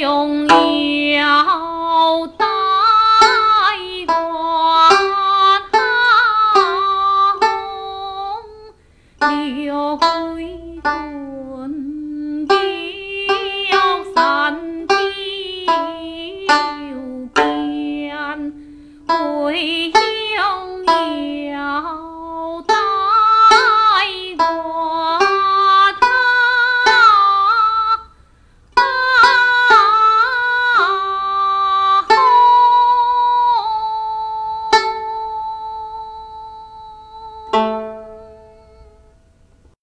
用了带冠刘辉冠吊三飘边回。